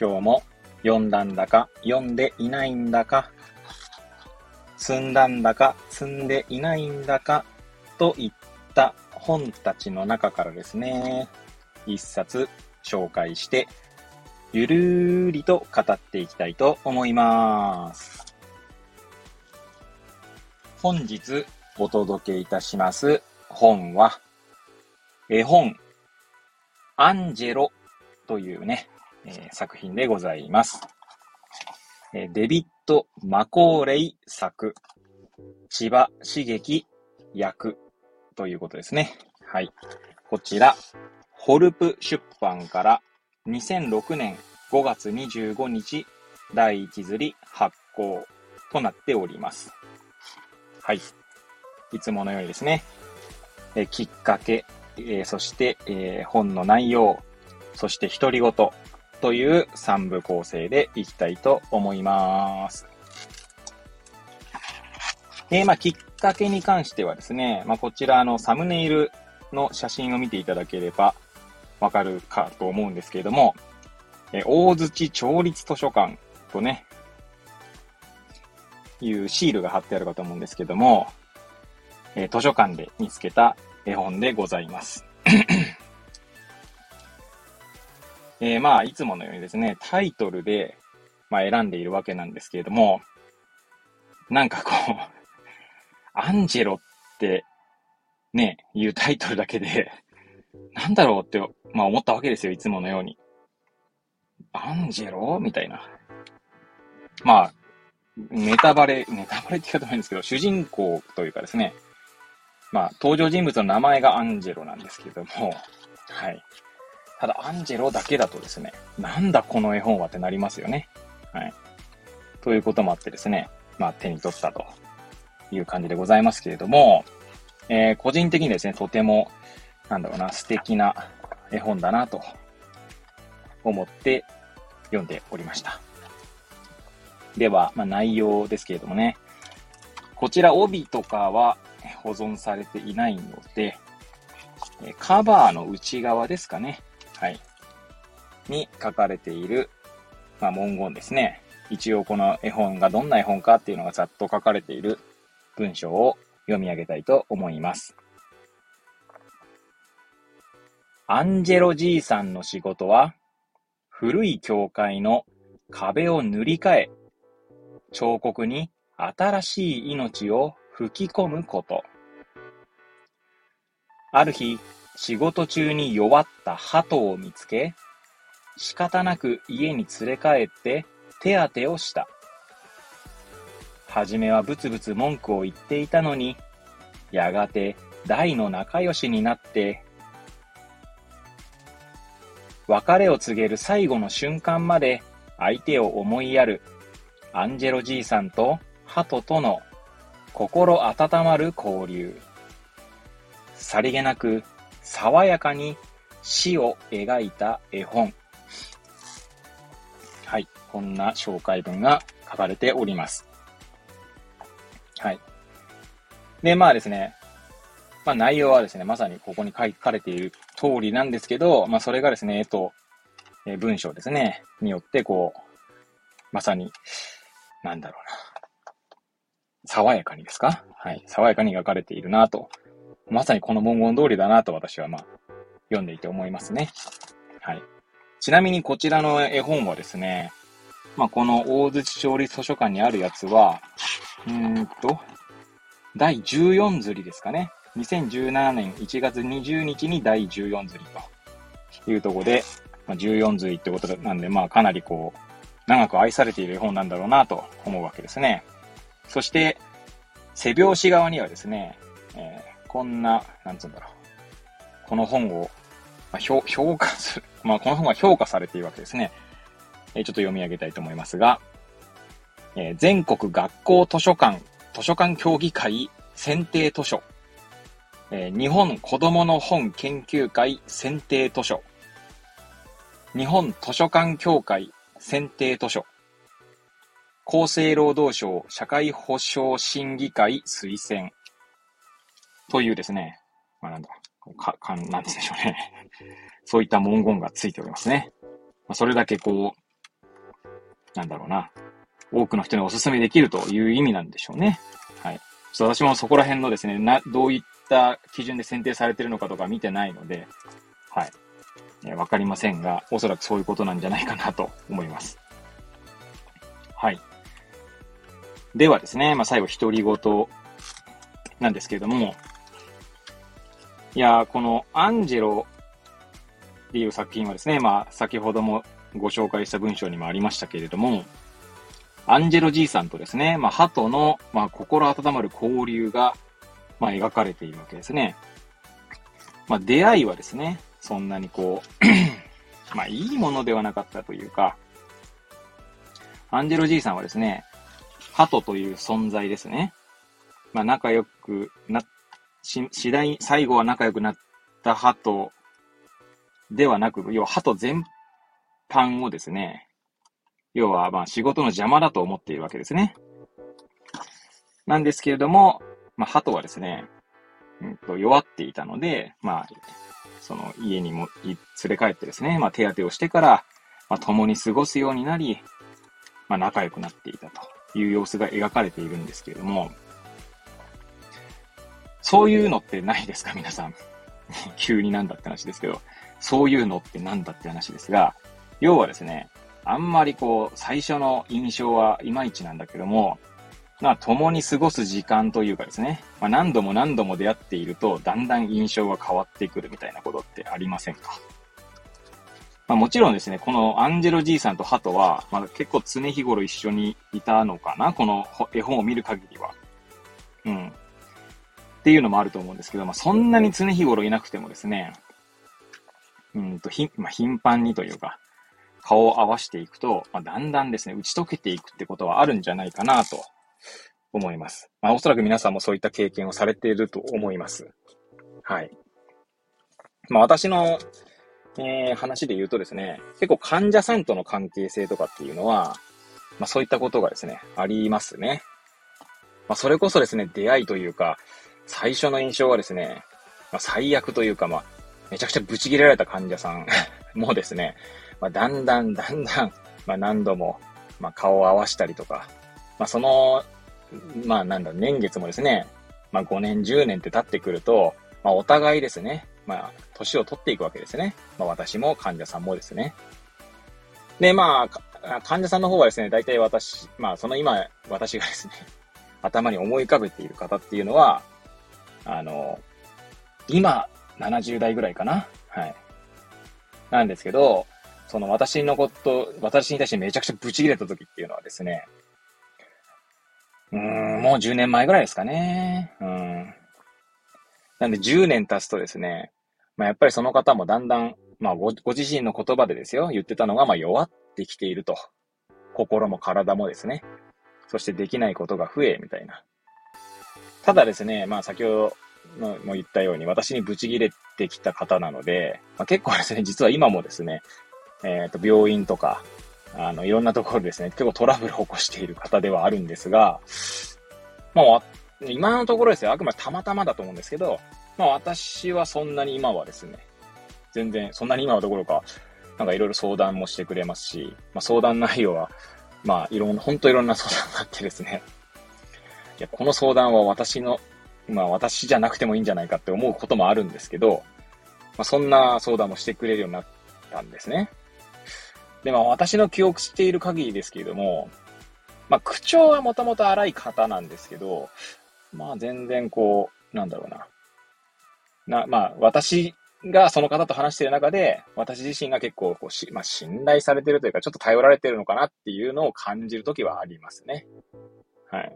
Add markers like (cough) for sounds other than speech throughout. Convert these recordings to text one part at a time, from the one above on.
今日も読んだんだか読んでいないんだか、積んだんだか積んでいないんだかといった本たちの中からですね、一冊紹介して、ゆるりと語っていきたいと思います。本日お届けいたします本は、絵本、アンジェロというね、え、作品でございます。え、デビッド・マコーレイ作、千葉茂樹役ということですね。はい。こちら、ホルプ出版から2006年5月25日第1釣り発行となっております。はい。いつものようにですね、えきっかけ、え、そして、え、本の内容、そして独り言という3部構成でいきたいと思います。えー、まあ、きっかけに関してはですね、まあ、こちらのサムネイルの写真を見ていただければわかるかと思うんですけれども、え大槌町立図書館とね、いうシールが貼ってあるかと思うんですけども、えー、図書館で見つけた絵本でございます。えー、まあ、いつものようにですね、タイトルで、まあ、選んでいるわけなんですけれども、なんかこう、(laughs) アンジェロってね、いうタイトルだけで、なんだろうって、まあ思ったわけですよ、いつものように。アンジェロ？みたいな。まあ、ネタバレ、ネタバレって言い方ないんですけど、主人公というかですね、まあ、登場人物の名前がアンジェロなんですけども、はい。ただ、アンジェロだけだとですね、なんだこの絵本はってなりますよね。はい。ということもあってですね、まあ、手に取ったという感じでございますけれども、えー、個人的にですね、とても、なんだろうな、素敵な絵本だなと思って読んでおりました。では、まあ、内容ですけれどもね、こちら帯とかは保存されていないので、カバーの内側ですかね。はい。に書かれている、まあ、文言ですね。一応この絵本がどんな絵本かっていうのがざっと書かれている文章を読み上げたいと思います。アンジェロじいさんの仕事は、古い教会の壁を塗り替え、彫刻に新しい命を吹き込むこと。ある日、仕事中に弱った鳩を見つけ、仕方なく家に連れ帰って手当てをした。はじめはブツブツ文句を言っていたのに、やがて大の仲良しになって、別れを告げる最後の瞬間まで相手を思いやるアンジェロじいさんとハトとの心温まる交流。さりげなく爽やかに死を描いた絵本。はい。こんな紹介文が書かれております。はい。で、まあですね、まあ内容はですね、まさにここに書かれている通りなんですけど、まあそれがですね、えっと、え文章ですね、によってこう、まさに、なんだろうな。爽やかにですか？はい。爽やかに描かれているなと。まさにこの文言通りだなと私はまあ、読んでいて思いますね。はい。ちなみにこちらの絵本はですね、まあ、この大槌町立図書館にあるやつは、うーんと、第14釣りですかね。2017年1月20日に第14釣りというとこで、まあ、14釣りってことなんで、まあかなりこう、長く愛されている絵本なんだろうなと思うわけですね。そして、背表紙側にはですね、えー、こんな、なんつうんだろう。この本を、まあ、評価する、(laughs) まあ、この本が評価されているわけですね。えー、ちょっと読み上げたいと思いますが、えー、全国学校図書館、図書館協議会選定図書、えー、日本子供の本研究会選定図書、日本図書館協会選定図書、厚生労働省社会保障審議会推薦。というですね、まあ、なんだ、か、かん、なんでしょうね。(laughs) そういった文言がついておりますね。まあ、それだけこう、なんだろうな。多くの人にお勧めできるという意味なんでしょうね。はい。ちょっと私もそこら辺のですね、な、どういった基準で選定されてるのかとか見てないので、はい。えわかりませんが、おそらくそういうことなんじゃないかなと思います。はい。ではですね、まあ、最後、独り言なんですけれども、いやこのアンジェロっていう作品はですね、まあ、先ほどもご紹介した文章にもありましたけれども、アンジェロじいさんとですね、まあ、鳩の、まあ、心温まる交流が、まあ、描かれているわけですね。まあ、出会いはですね、そんなにこう (clears throat) まあ、いいものではなかったというか、アンジェロじいさんはですね、鳩という存在ですね。まあ、仲良くなっ、し、次第、最後は仲良くなった鳩ではなく、要は鳩全般をですね、要はまあ仕事の邪魔だと思っているわけですね。なんですけれども、まあ鳩はですね、うんと弱っていたので、まあ、その家にも連れ帰ってですね、まあ手当てをしてから、まあ共に過ごすようになり、まあ仲良くなっていたという様子が描かれているんですけれども、そういうのってないですか？皆さん。(laughs) 急になんだって話ですけど。そういうのってなんだって話ですが、要はですね、あんまりこう、最初の印象はいまいちなんだけども、まあ、共に過ごす時間というかですね、まあ、何度も何度も出会っていると、だんだん印象が変わってくるみたいなことってありませんか？まあ、もちろんですね、このアンジェロじいさんとハトは、まあ、結構常日頃一緒にいたのかな？この絵本を見る限りは。うん。っていうのもあると思うんですけど、まあ、そんなに常日頃いなくてもですね、うんと、ひ、まあ、頻繁にというか、顔を合わしていくと、まあ、だんだんですね、打ち解けていくってことはあるんじゃないかなと思います。まあ、おそらく皆さんもそういった経験をされていると思います。はい。まあ、私の、えー、話で言うとですね、結構患者さんとの関係性とかっていうのは、まあ、そういったことがですね、ありますね。まあ、それこそですね、出会いというか、最初の印象はですね、まあ、最悪というか、まあ、めちゃくちゃブチ切れられた患者さんもですね、まあ、だんだんだんだん、まあ、何度も、まあ、顔を合わしたりとか、まあ、その、まあ、なんだ、年月もですね、まあ、5年、10年って経ってくると、まあ、お互いですね、まあ、年を取っていくわけですね。まあ、私も患者さんもですね。で、まあ、患者さんの方はですね、大体私、まあ、その今、私がですね、頭に思い浮かべている方っていうのは、あの、今、70代ぐらいかな？はい。なんですけど、その私のこと、私に対してめちゃくちゃブチ切れた時っていうのはですね、うん、もう10年前ぐらいですかね。うん。なんで10年経つとですね、まあやっぱりその方もだんだん、まあごご自身の言葉でですよ、言ってたのが、まあ弱ってきていると。心も体もですね。そしてできないことが増え、みたいな。ただですね、まあ先ほども言ったように、私にブチ切れてきた方なので、まあ、結構ですね、実は今もですね、えっ、ー、と、病院とか、あの、いろんなところですね、結構トラブルを起こしている方ではあるんですが、まあ、今のところですよ、あくまでたまたまだと思うんですけど、まあ私はそんなに今はですね、全然、そんなに今のところか、なんかいろいろ相談もしてくれますし、まあ相談内容は、まあいろんな、ほんといろんな相談があってですね、いや、この相談は私の、まあ私じゃなくてもいいんじゃないかって思うこともあるんですけど、まあそんな相談もしてくれるようになったんですね。で、まあ私の記憶している限りですけれども、まあ口調はもともと荒い方なんですけど、まあ全然こう、なんだろうな。な、まあ私がその方と話している中で、私自身が結構こうし、まあ信頼されてるというか、ちょっと頼られてるのかなっていうのを感じるときはありますね。はい。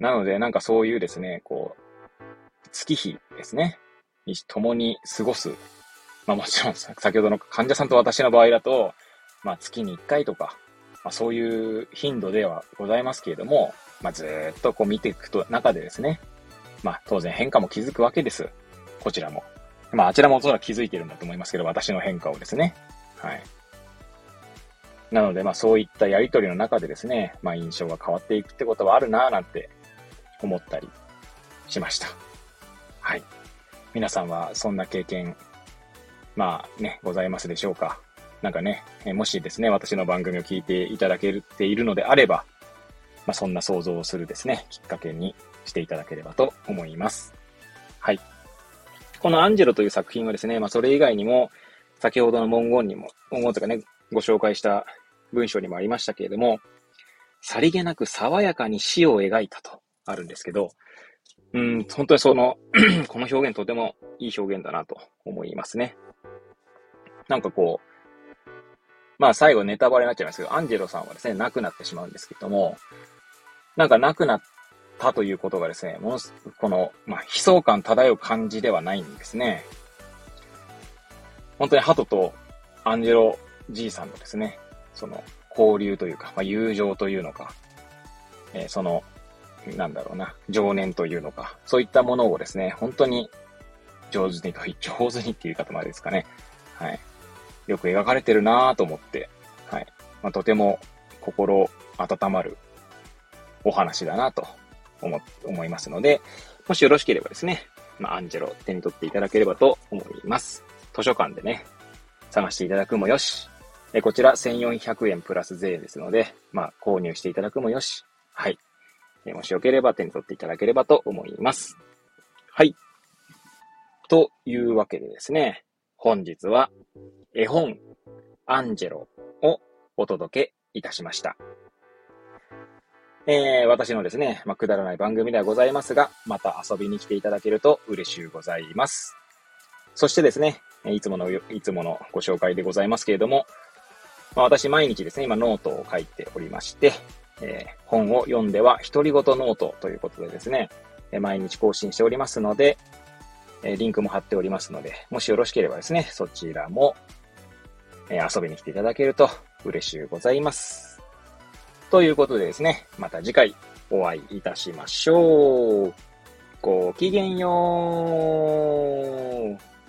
なので、なんかそういうですね、こう、月日ですね、に共に過ごす。まあもちろん、先ほどの患者さんと私の場合だと、まあ月に1回とか、まあそういう頻度ではございますけれども、まあずっとこう見ていくと中でですね、まあ当然変化も気づくわけです。こちらも。まああちらもおそらく気づいてるんだと思いますけど、私の変化をですね。はい。なのでまあそういったやりとりの中でですね、まあ印象が変わっていくってことはあるなぁなんて思ったりしました。はい。皆さんはそんな経験、まあね、ございますでしょうかなんかね、もしですね、私の番組を聞いていただけているのであれば、まあ、そんな想像をするですね、きっかけにしていただければと思います。はい。このアンジェロという作品はですね、まあ、それ以外にも、先ほどの文言にも、文言とかね、ご紹介した文章にもありましたけれども、さりげなく爽やかに死を描いたとあるんですけど、うん、本当にその (clears throat) この表現とてもいい表現だなと思いますね。なんかこう、まあ最後ネタバレになっちゃいますけど、アンジェロさんはですね、亡くなってしまうんですけども、なんか亡くなったということがですね、ものすこの、まあ悲壮感漂う感じではないんですね。本当にハトとアンジェロじいさんのですね、その交流というか、まあ、友情というのか、えー、その、なんだろうな、情念というのか、そういったものをですね、本当に上手にと、(laughs) 上手にっていう言い方までですかね。はい。よく描かれてるなぁと思って、はい。まあ、とても心温まるお話だなと思、思いますので、もしよろしければですね、まあ、アンジェロ手に取っていただければと思います。図書館でね、探していただくもよし、えこちら1400円プラス税ですので、まあ、購入していただくもよし、はい。えもしよければ手に取っていただければと思います。はい。というわけでですね、本日は絵本アンジェロをお届けいたしました。えー、私のですね、まあ、くだらない番組ではございますが、また遊びに来ていただけると嬉しゅうございます。そしてですね、いつもの、いつものご紹介でございますけれども、まあ、私毎日ですね、今ノートを書いておりまして、えー、本を読んでは独り言ノートということでですねえ、毎日更新しておりますので、えリンクも貼っておりますので、もしよろしければですね、そちらも、え遊びに来ていただけると嬉しゅうございます。ということでですね、また次回お会いいたしましょう。ごきげんよう。